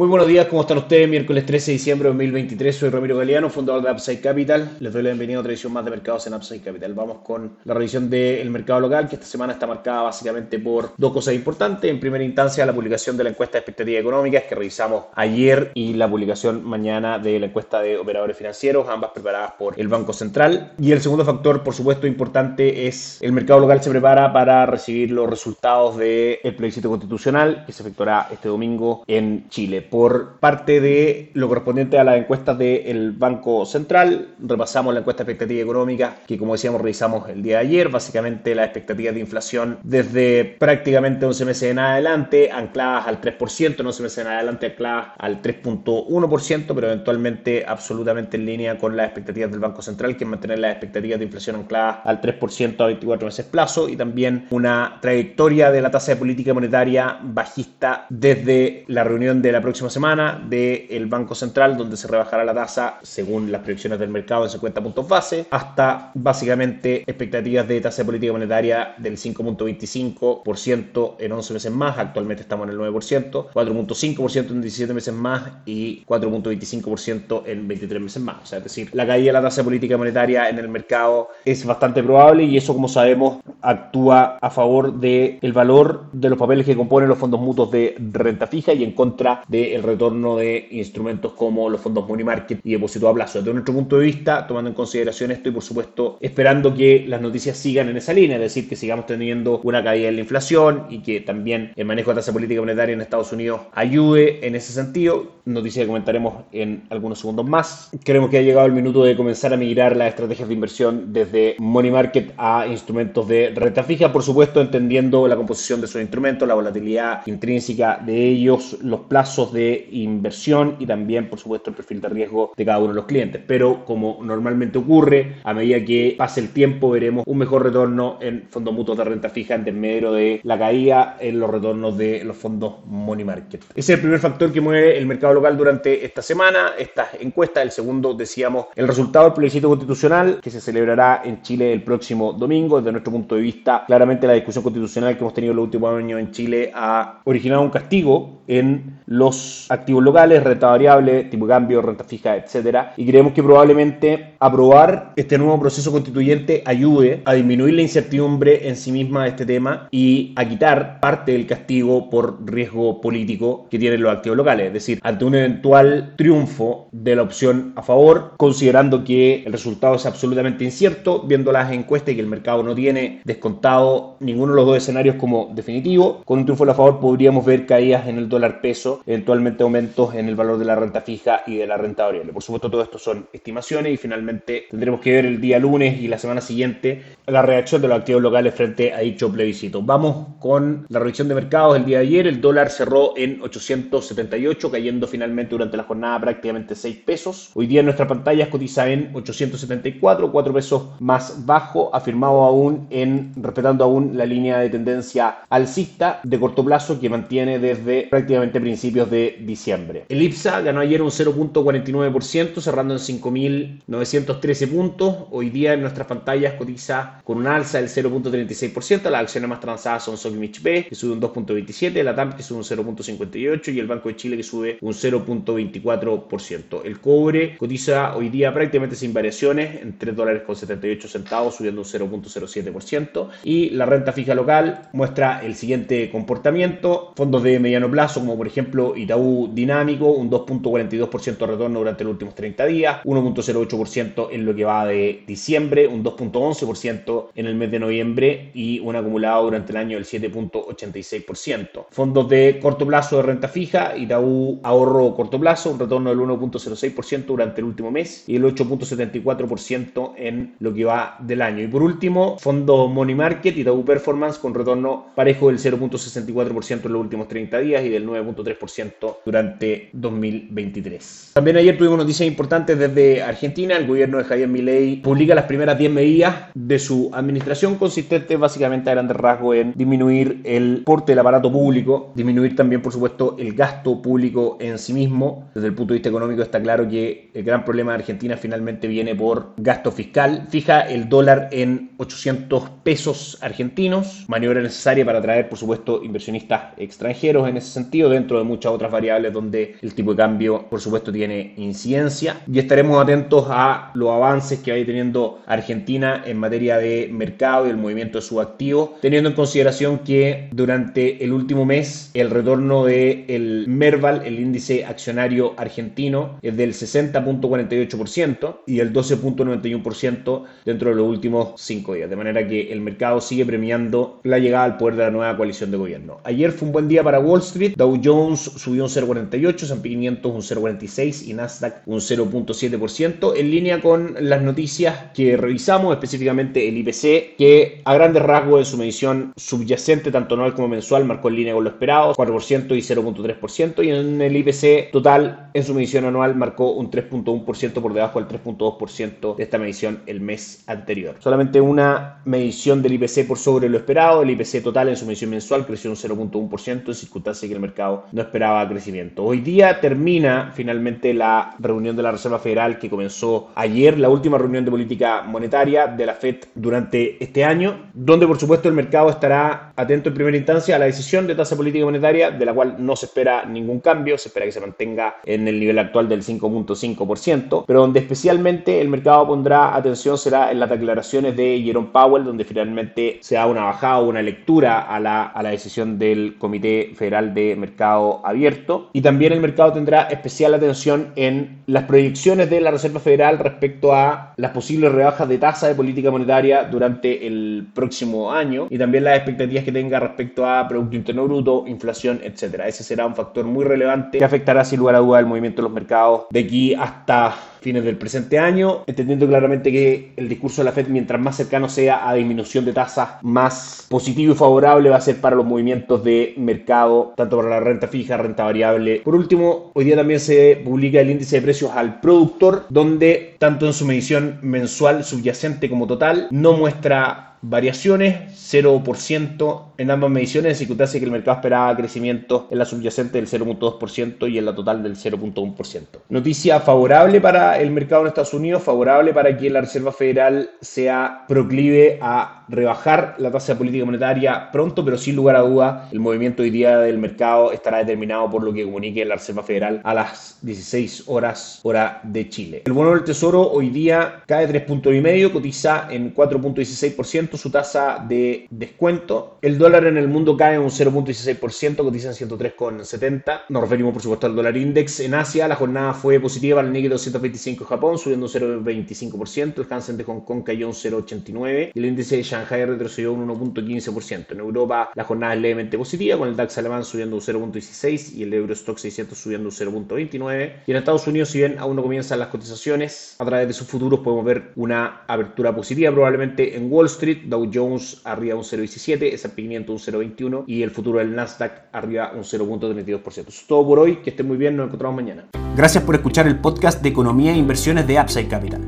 Muy buenos días, ¿cómo están ustedes? Miércoles 13 de diciembre de 2023, soy Ramiro Galeano, fundador de Upside Capital. Les doy la bienvenida a otra edición más de mercados en Upside Capital. Vamos con la revisión del mercado local, que esta semana está marcada básicamente por dos cosas importantes. En primera instancia, la publicación de la encuesta de expectativas económicas que revisamos ayer y la publicación mañana de la encuesta de operadores financieros, ambas preparadas por el Banco Central. Y el segundo factor, por supuesto, importante es el mercado local se prepara para recibir los resultados del plebiscito constitucional que se efectuará este domingo en Chile por parte de lo correspondiente a las encuestas del Banco Central. Repasamos la encuesta de expectativa económica que, como decíamos, revisamos el día de ayer. Básicamente las expectativas de inflación desde prácticamente 11 meses en adelante, ancladas al 3%, en 11 meses en adelante ancladas al 3.1%, pero eventualmente absolutamente en línea con las expectativas del Banco Central, que es mantener las expectativas de inflación ancladas al 3% a 24 meses plazo y también una trayectoria de la tasa de política monetaria bajista desde la reunión de la próxima semana del Banco Central, donde se rebajará la tasa según las proyecciones del mercado en 50 puntos base, hasta básicamente expectativas de tasa de política monetaria del 5.25% en 11 meses más, actualmente estamos en el 9%, 4.5% en 17 meses más y 4.25% en 23 meses más. O sea, es decir, la caída de la tasa de política monetaria en el mercado es bastante probable y eso, como sabemos, actúa a favor del el valor de los papeles que componen los fondos mutuos de renta fija y en contra del retorno de instrumentos como los fondos money market y depósito a plazo. Desde nuestro punto de vista, tomando en consideración esto y por supuesto esperando que las noticias sigan en esa línea, es decir, que sigamos teniendo una caída en la inflación y que también el manejo de tasa política monetaria en Estados Unidos ayude en ese sentido. Noticia que comentaremos en algunos segundos más. Creemos que ha llegado el minuto de comenzar a migrar las estrategias de inversión desde money market a instrumentos de renta fija, por supuesto entendiendo la composición de esos instrumentos, la volatilidad intrínseca de ellos, los plazos de inversión y también, por supuesto, el perfil de riesgo de cada uno de los clientes. Pero como normalmente ocurre, a medida que pase el tiempo veremos un mejor retorno en fondos mutuos de renta fija en medio de la caída en los retornos de los fondos money market. Ese es el primer factor que mueve el mercado local durante esta semana, esta encuesta. El segundo, decíamos, el resultado del plebiscito constitucional que se celebrará en Chile el próximo domingo. Desde nuestro punto de vista, claramente la discusión constitucional que hemos tenido los últimos años en Chile ha originado un castigo en los activos locales, renta variable, tipo de cambio, renta fija, etcétera. Y creemos que probablemente aprobar este nuevo proceso constituyente ayude a disminuir la incertidumbre en sí misma de este tema y a quitar parte del castigo por riesgo político que tienen los activos locales. Es decir, ante un eventual triunfo de la opción a favor, considerando que el resultado es absolutamente incierto, viendo las encuestas y que el mercado no tiene descontado ninguno de los dos escenarios como definitivo, con un triunfo a favor podríamos ver caídas en el dólar peso, eventualmente aumentos en el valor de la renta fija y de la renta variable. Por supuesto, todo esto son estimaciones y finalmente tendremos que ver el día lunes y la semana siguiente la reacción de los activos locales frente a dicho plebiscito. Vamos con la revisión de mercados el día de ayer. El dólar cerró en 878, cayendo finalmente durante la jornada prácticamente 6 pesos. Hoy día en nuestras pantallas cotiza en 874, 4 pesos más bajo, afirmado aún en, respetando aún la línea de tendencia alcista de corto plazo que mantiene desde prácticamente principios de diciembre. El IPSA ganó ayer un 0.49%, cerrando en 5.913 puntos. Hoy día en nuestras pantallas cotiza con un alza del 0.36%. Las acciones más transadas son Sokimich B, que sube un 2.27%, la TAM, que sube un 0.58%, y el Banco de Chile, que sube un 0.24%. El cobre cotiza hoy día prácticamente sin variaciones, en 3 dólares con 78 centavos, subiendo un 0.07%. Y la renta fija local muestra el siguiente comportamiento. Fondos de mediano plazo, como por ejemplo Itaú Dinámico, un 2.42% de retorno durante los últimos 30 días, 1.08% en lo que va de diciembre, un 2.11% en el mes de noviembre y un acumulado durante el año del 7.86%. Fondos de corto plazo de renta fija, Itaú Ahorro Corto Plazo, un retorno del 1.06% durante el último mes y el 8.74% en lo que va del año. Y por último, fondo Money Market, Itaú Performance con retorno parejo del 0.64% en los últimos 30 días y del 9.3% abierto durante 2023. También ayer tuvimos noticias importantes desde Argentina. El gobierno de Javier Milei publica las primeras 10 medidas de su administración consistente básicamente a grandes rasgos en disminuir el porte del aparato público, disminuir también por supuesto el gasto público en sí mismo. Desde el punto de vista económico está claro que el gran problema de Argentina finalmente viene por gasto fiscal. Fija el dólar en 800 pesos argentinos, maniobra necesaria para atraer por supuesto inversionistas extranjeros en ese sentido, dentro de muchas otras variables donde el tipo de cambio por supuesto tiene incidencia. Y estaremos atentos a los avances que vaya teniendo Argentina en materia de mercado y el movimiento de sus activos, teniendo en consideración que durante el último mes el retorno del el Merval, el índice accionario argentino, es del 60.48% y el 12.91% dentro de los últimos cinco días, de manera que el mercado sigue premiando la llegada al poder de la nueva coalición de gobierno. Ayer fue un buen día para Wall Street, Dow Jones subió un 0.48, S&P 500 un 0.46 y Nasdaq un 0.7%, en línea con las noticias que revisamos, específicamente el IPC, que a grandes rasgos en su medición subyacente, tanto anual como mensual, marcó en línea con lo esperado, 4% y 0.3%, y en el IPC total, en su medición anual, marcó un 3.1% por debajo del 3.2% de esta medición el mes anterior. Solamente una medición del IPC por sobre lo esperado, el IPC total en su medición mensual creció un 0.1% en circunstancias que el mercado no esperaba crecimiento. Hoy día termina finalmente la reunión de la Reserva Federal que comenzó ayer, la última reunión de política monetaria de la FED durante este año, donde por supuesto el mercado estará atento en primera instancia a la decisión de tasa política monetaria, de la cual no se espera ningún cambio, se espera que se mantenga en el nivel actual del 5.5%, pero donde especialmente el mercado pondrá atención será en las declaraciones de Jerome Powell, donde finalmente se da una bajada o una lectura a la, a la decisión del Comité Federal de Mercado Abierto. Y también el mercado tendrá especial atención en las proyecciones de la Reserva Federal respecto a las posibles rebajas de tasa de política monetaria durante el próximo año y también las expectativas que tenga respecto a Producto Interno Bruto, inflación, etcétera. Ese será un factor muy relevante que afectará sin lugar a duda el movimiento de los mercados de aquí hasta fines del presente año, entendiendo claramente que el discurso de la Fed, mientras más cercano sea a disminución de tasas, más positivo y favorable va a ser para los movimientos de mercado, tanto para la renta fija, renta variable. Por último, hoy día también se publica el índice de precios al productor, donde tanto en su medición mensual subyacente como total no muestra variaciones, 0% en ambas mediciones, en circunstancia que el mercado esperaba crecimiento en la subyacente del 0.2% y en la total del 0.1%. Noticia favorable para el mercado en Estados Unidos, favorable para que la Reserva Federal sea proclive a rebajar la tasa de política monetaria pronto, pero sin lugar a duda el movimiento hoy día del mercado estará determinado por lo que comunique la Reserva Federal a las 16 horas hora de Chile. El bono del Tesoro hoy día cae 3 puntos y medio, cotiza en 4.16% su tasa de descuento. El dólar en el mundo cae un 0.16%, cotiza en 103,70. Nos referimos por supuesto al dólar index. En Asia la jornada fue positiva el Nikkei 225 Japón, subiendo un 0.25%. El Hansen de Hong Kong cayó un 0.89 y el índice de Shanghai retrocedió un 1.15%. En Europa la jornada es levemente positiva, con el DAX alemán subiendo un 0.16 y el Eurostock 600 subiendo un 0.29. Y en Estados Unidos, si bien aún no comienzan las cotizaciones, a través de sus futuros podemos ver una apertura positiva probablemente en Wall Street, Dow Jones arriba un 0.17, S&P 500 un 0.21 y el futuro del Nasdaq arriba un 0.32%. Eso es todo por hoy, que estén muy bien, nos encontramos mañana. Gracias por escuchar el podcast de Economía e Inversiones de Upside Capital.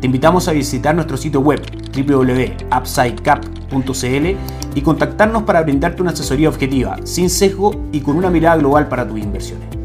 Te invitamos a visitar nuestro sitio web www.upsidecap.cl y contactarnos para brindarte una asesoría objetiva, sin sesgo y con una mirada global para tus inversiones.